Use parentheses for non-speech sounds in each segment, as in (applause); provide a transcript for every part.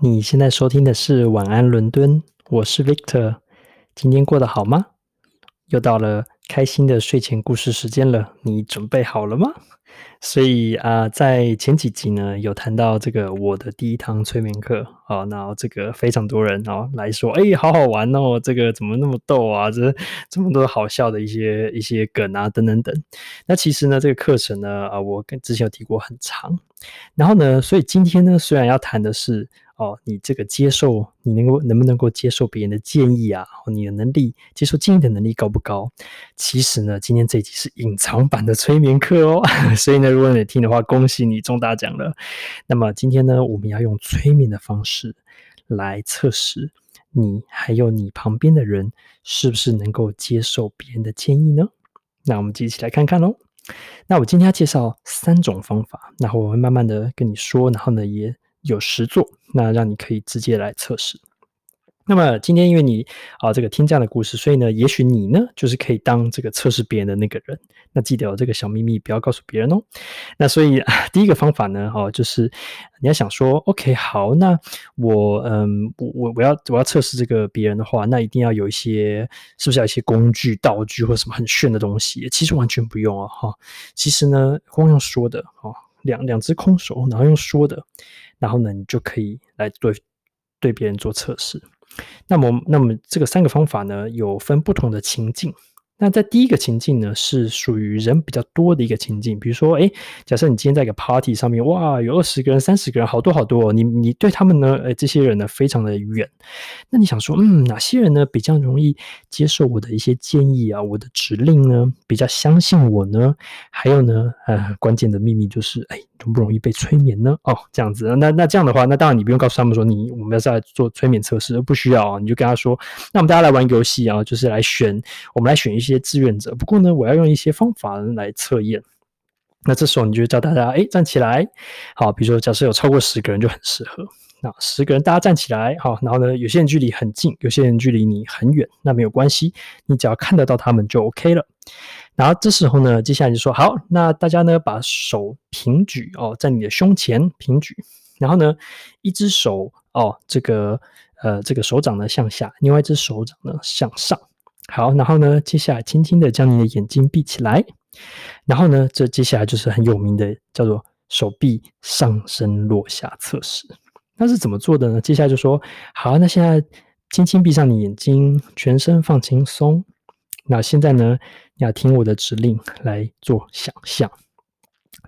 你现在收听的是晚安伦敦，我是 Victor。今天过得好吗？又到了开心的睡前故事时间了，你准备好了吗？所以啊、在前几集呢，有谈到这个我的第一堂催眠课啊，然后这个非常多人啊来说，哎，好好玩哦，这个怎么那么逗啊？这这么多好笑的一些一些梗啊，等等等。那其实呢，这个课程呢，啊，我跟之前有提过很长，然后呢，所以今天呢，虽然要谈的是。哦，你这个接受，你能够能不能够接受别人的建议啊？你的能力接受建议的能力高不高？其实呢，今天这一集是隐藏版的催眠课哦，(laughs) 所以呢，如果你听的话，恭喜你中大奖了。那么今天呢，我们要用催眠的方式是来测试你还有你旁边的人是不是能够接受别人的建议呢？那我们就一起来看看喽。那我今天要介绍三种方法，然后我会慢慢的跟你说，然后呢也。有实做，那让你可以直接来测试。那么今天因为你啊这个听这样的故事，所以呢，也许你呢就是可以当这个测试别人的那个人。那记得有这个小秘密，不要告诉别人哦。那所以 (laughs) 第一个方法呢，哦，就是你要想说，OK，好，那我嗯，我我我要我要测试这个别人的话，那一定要有一些是不是要一些工具道具或什么很炫的东西？其实完全不用哦，哈。其实呢，光用说的哦，两两只空手，然后用说的。然后呢，你就可以来对对别人做测试。那么，那么这个三个方法呢，有分不同的情境。那在第一个情境呢，是属于人比较多的一个情境。比如说，诶，假设你今天在一个 party 上面，哇，有二十个人、三十个人，好多好多。你你对他们呢，诶，这些人呢，非常的远。那你想说，嗯，哪些人呢比较容易接受我的一些建议啊，我的指令呢，比较相信我呢？还有呢，呃，关键的秘密就是，诶，容不容易被催眠呢？哦，这样子。那那这样的话，那当然你不用告诉他们说你我们要再做催眠测试，不需要啊。你就跟他说，那我们大家来玩游戏啊，就是来选，我们来选一些。志愿者，不过呢，我要用一些方法来测验。那这时候你就叫大家，哎，站起来。好，比如说，假设有超过十个人就很适合。那十个人大家站起来，好，然后呢，有些人距离很近，有些人距离你很远，那没有关系，你只要看得到他们就 OK 了。然后这时候呢，接下来就说，好，那大家呢把手平举哦，在你的胸前平举，然后呢，一只手哦，这个呃，这个手掌呢向下，另外一只手掌呢向上。好，然后呢，接下来轻轻的将你的眼睛闭起来，然后呢，这接下来就是很有名的叫做手臂上升落下测试。那是怎么做的呢？接下来就说，好，那现在轻轻闭上你眼睛，全身放轻松。那现在呢，你要听我的指令来做想象，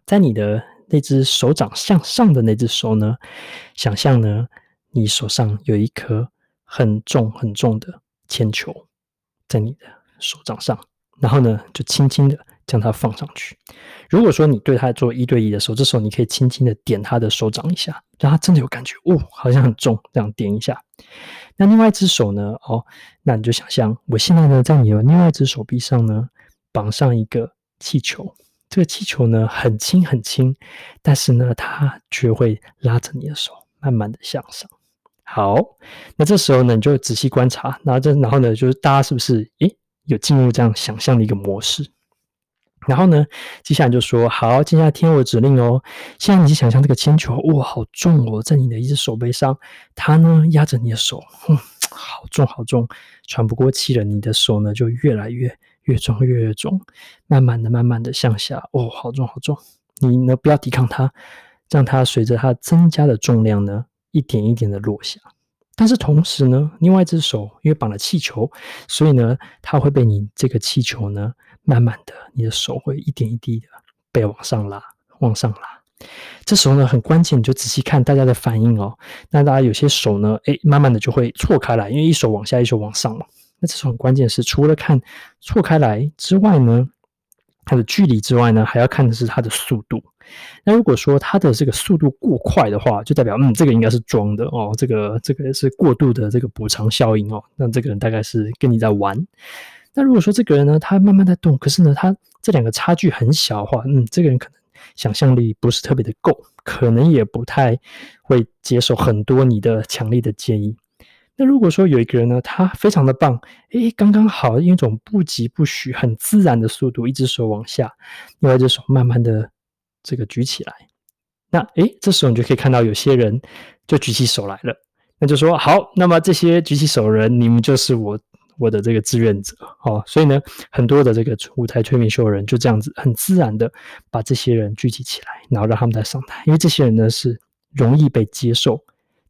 在你的那只手掌向上的那只手呢，想象呢，你手上有一颗很重很重的铅球。在你的手掌上，然后呢，就轻轻的将它放上去。如果说你对他做一对一的时候，这时候你可以轻轻的点他的手掌一下，让他真的有感觉，哦，好像很重，这样点一下。那另外一只手呢？哦，那你就想象，我现在呢，在你的另外一只手臂上呢，绑上一个气球。这个气球呢，很轻很轻，但是呢，它却会拉着你的手，慢慢的向上。好，那这时候呢，你就仔细观察，然后这，然后呢，就是大家是不是，诶，有进入这样想象的一个模式？然后呢，接下来就说，好，接下来听我指令哦。现在你想象这个铅球，哇，好重哦，在你的一只手背上，它呢压着你的手，嗯，好重好重，喘不过气了。你的手呢就越来越越重越越重，慢慢的慢慢的向下，哦，好重好重。你呢不要抵抗它，让它随着它增加的重量呢。一点一点的落下，但是同时呢，另外一只手因为绑了气球，所以呢，它会被你这个气球呢，慢慢的，你的手会一点一滴的被往上拉，往上拉。这时候呢，很关键，你就仔细看大家的反应哦。那大家有些手呢，诶，慢慢的就会错开来，因为一手往下，一手往上嘛。那这时候很关键是，除了看错开来之外呢，它的距离之外呢，还要看的是它的速度。那如果说它的这个速度过快的话，就代表嗯，这个应该是装的哦，这个这个是过度的这个补偿效应哦。那这个人大概是跟你在玩。那如果说这个人呢，他慢慢在动，可是呢，他这两个差距很小的话，嗯，这个人可能想象力不是特别的够，可能也不太会接受很多你的强烈的建议。那如果说有一个人呢，他非常的棒，诶，刚刚好，用一种不疾不徐、很自然的速度，一只手往下，另外一只手慢慢的这个举起来。那诶，这时候你就可以看到有些人就举起手来了。那就说好，那么这些举起手的人，你们就是我我的这个志愿者哦。所以呢，很多的这个舞台催眠秀人就这样子很自然的把这些人聚集起来，然后让他们再上台，因为这些人呢是容易被接受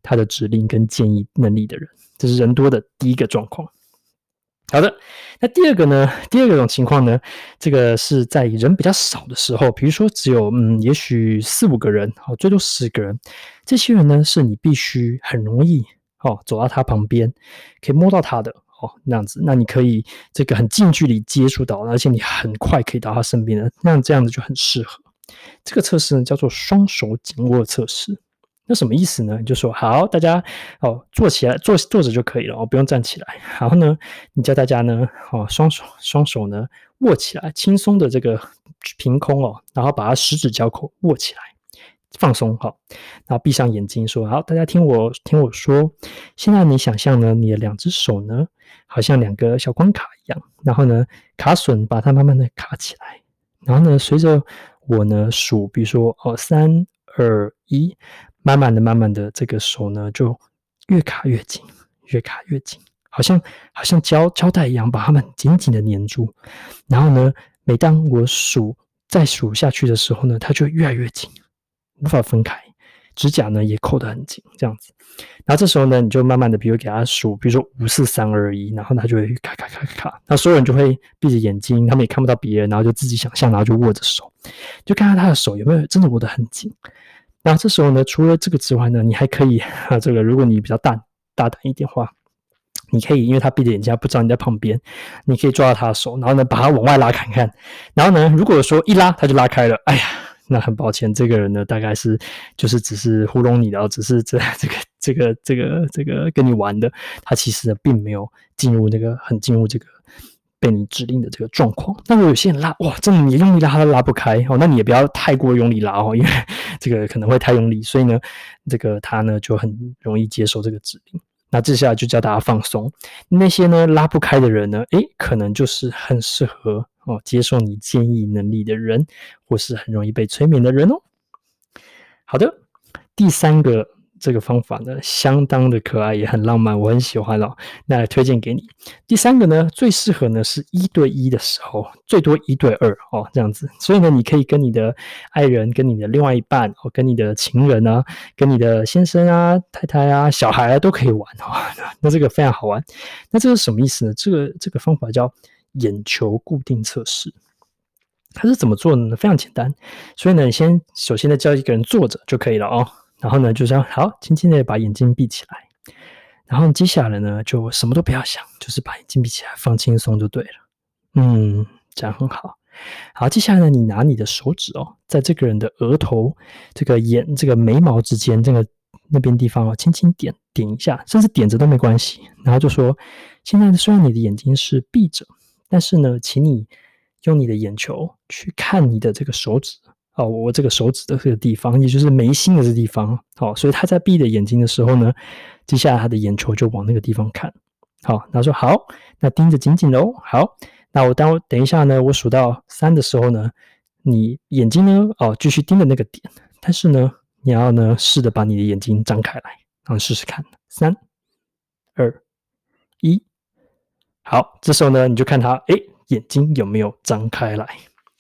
他的指令跟建议能力的人，这是人多的第一个状况。好的，那第二个呢？第二个种情况呢，这个是在人比较少的时候，比如说只有嗯，也许四五个人，好，最多十个人，这些人呢，是你必须很容易哦走到他旁边，可以摸到他的哦那样子，那你可以这个很近距离接触到，而且你很快可以到他身边的，那这样子就很适合。这个测试呢叫做双手紧握测试。那什么意思呢？你就说好，大家哦，坐起来，坐坐着就可以了哦，不用站起来。然后呢，你叫大家呢，哦，双手双手呢握起来，轻松的这个凭空哦，然后把它十指交扣握起来，放松好，然后闭上眼睛说好，大家听我听我说，现在你想象呢，你的两只手呢，好像两个小关卡一样，然后呢，卡榫把它慢慢的卡起来，然后呢，随着我呢数，比如说哦，三二一。慢慢的、慢慢的，这个手呢就越卡越紧，越卡越紧，好像好像胶胶带一样，把它们紧紧的粘住。然后呢，每当我数再数下去的时候呢，它就越来越紧，无法分开。指甲呢也扣得很紧，这样子。然后这时候呢，你就慢慢的，比如给他数，比如说五四三二一，然后他就会咔咔咔咔。那所有人就会闭着眼睛，他们也看不到别人，然后就自己想象，然后就握着手，就看看他的手有没有真的握得很紧。那这时候呢，除了这个之外呢，你还可以啊，(laughs) 这个如果你比较大大胆一点话，你可以，因为他闭着眼睛，他不知道你在旁边，你可以抓到他的手，然后呢，把他往外拉看看。然后呢，如果说一拉他就拉开了，哎呀，那很抱歉，这个人呢，大概是就是只是糊弄你的，只是这这个这个这个这个跟你玩的，他其实呢并没有进入那个很进入这个。被你指令的这个状况，那如果有些人拉，哇，这么你用力拉他都拉不开哦，那你也不要太过用力拉哦，因为 (laughs) 这个可能会太用力，所以呢，这个他呢就很容易接受这个指令。那接下来就教大家放松，那些呢拉不开的人呢，诶，可能就是很适合哦接受你建议能力的人，或是很容易被催眠的人哦。好的，第三个。这个方法呢，相当的可爱，也很浪漫，我很喜欢哦。那推荐给你。第三个呢，最适合呢是一对一的时候，最多一对二哦，这样子。所以呢，你可以跟你的爱人、跟你的另外一半、哦，跟你的情人啊、跟你的先生啊、太太啊、小孩啊都可以玩哦。(laughs) 那这个非常好玩。那这个什么意思呢？这个这个方法叫眼球固定测试。它是怎么做的呢？非常简单。所以呢，你先首先呢叫一个人坐着就可以了哦。然后呢，就这样好，轻轻的把眼睛闭起来。然后接下来呢，就什么都不要想，就是把眼睛闭起来，放轻松就对了。嗯，这样很好。好，接下来呢，你拿你的手指哦，在这个人的额头、这个眼、这个眉毛之间，这个那边地方哦，轻轻点点一下，甚至点着都没关系。然后就说：现在虽然你的眼睛是闭着，但是呢，请你用你的眼球去看你的这个手指。哦，我这个手指的这个地方，也就是眉心的这个地方，好，所以他在闭着眼睛的时候呢，接下来他的眼球就往那个地方看，好，他说好，那盯着紧紧的哦，好，那我当我等一下呢，我数到三的时候呢，你眼睛呢，哦，继续盯着那个点，但是呢，你要呢试着把你的眼睛张开来，然后试试看，三、二、一，好，这时候呢，你就看他，诶，眼睛有没有张开来。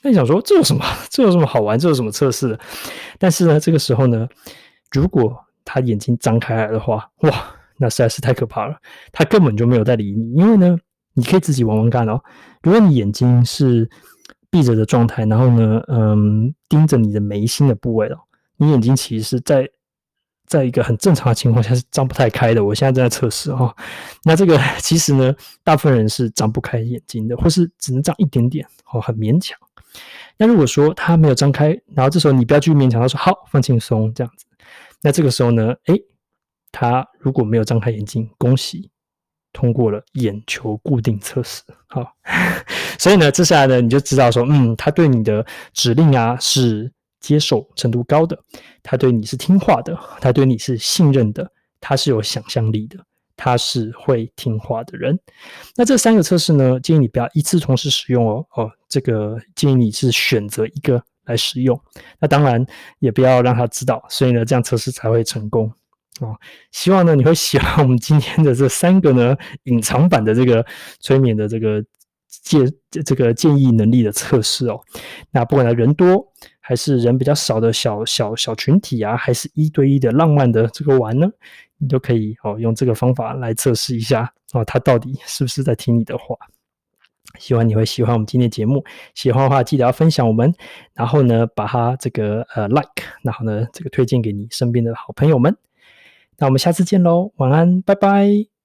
那你想说，这有什么？(laughs) 这有什么好玩？这有什么测试的？但是呢，这个时候呢，如果他眼睛张开来的话，哇，那实在是太可怕了。他根本就没有在理你，因为呢，你可以自己玩玩看哦。如果你眼睛是闭着的状态，然后呢，嗯，盯着你的眉心的部位哦，你眼睛其实是在在一个很正常的情况下是张不太开的。我现在正在测试哦。那这个 (laughs) 其实呢，大部分人是张不开眼睛的，或是只能张一点点哦，很勉强。那如果说他没有张开，然后这时候你不要去勉强他说好，放轻松这样子。那这个时候呢，诶，他如果没有张开眼睛，恭喜通过了眼球固定测试。好，(laughs) 所以呢，接下来呢，你就知道说，嗯，他对你的指令啊是接受程度高的，他对你是听话的，他对你是信任的，他是有想象力的。他是会听话的人。那这三个测试呢，建议你不要一次同时使用哦。哦，这个建议你是选择一个来使用。那当然也不要让他知道，所以呢，这样测试才会成功。哦。希望呢你会喜欢我们今天的这三个呢隐藏版的这个催眠的这个建这个建议能力的测试哦。那不管他人多还是人比较少的小小小群体啊，还是一对一的浪漫的这个玩呢，你都可以哦用这个方法来测试一下哦，他到底是不是在听你的话。希望你会喜欢我们今天的节目，喜欢的话记得要分享我们，然后呢把它这个呃 like，然后呢这个推荐给你身边的好朋友们。那我们下次见喽，晚安，拜拜。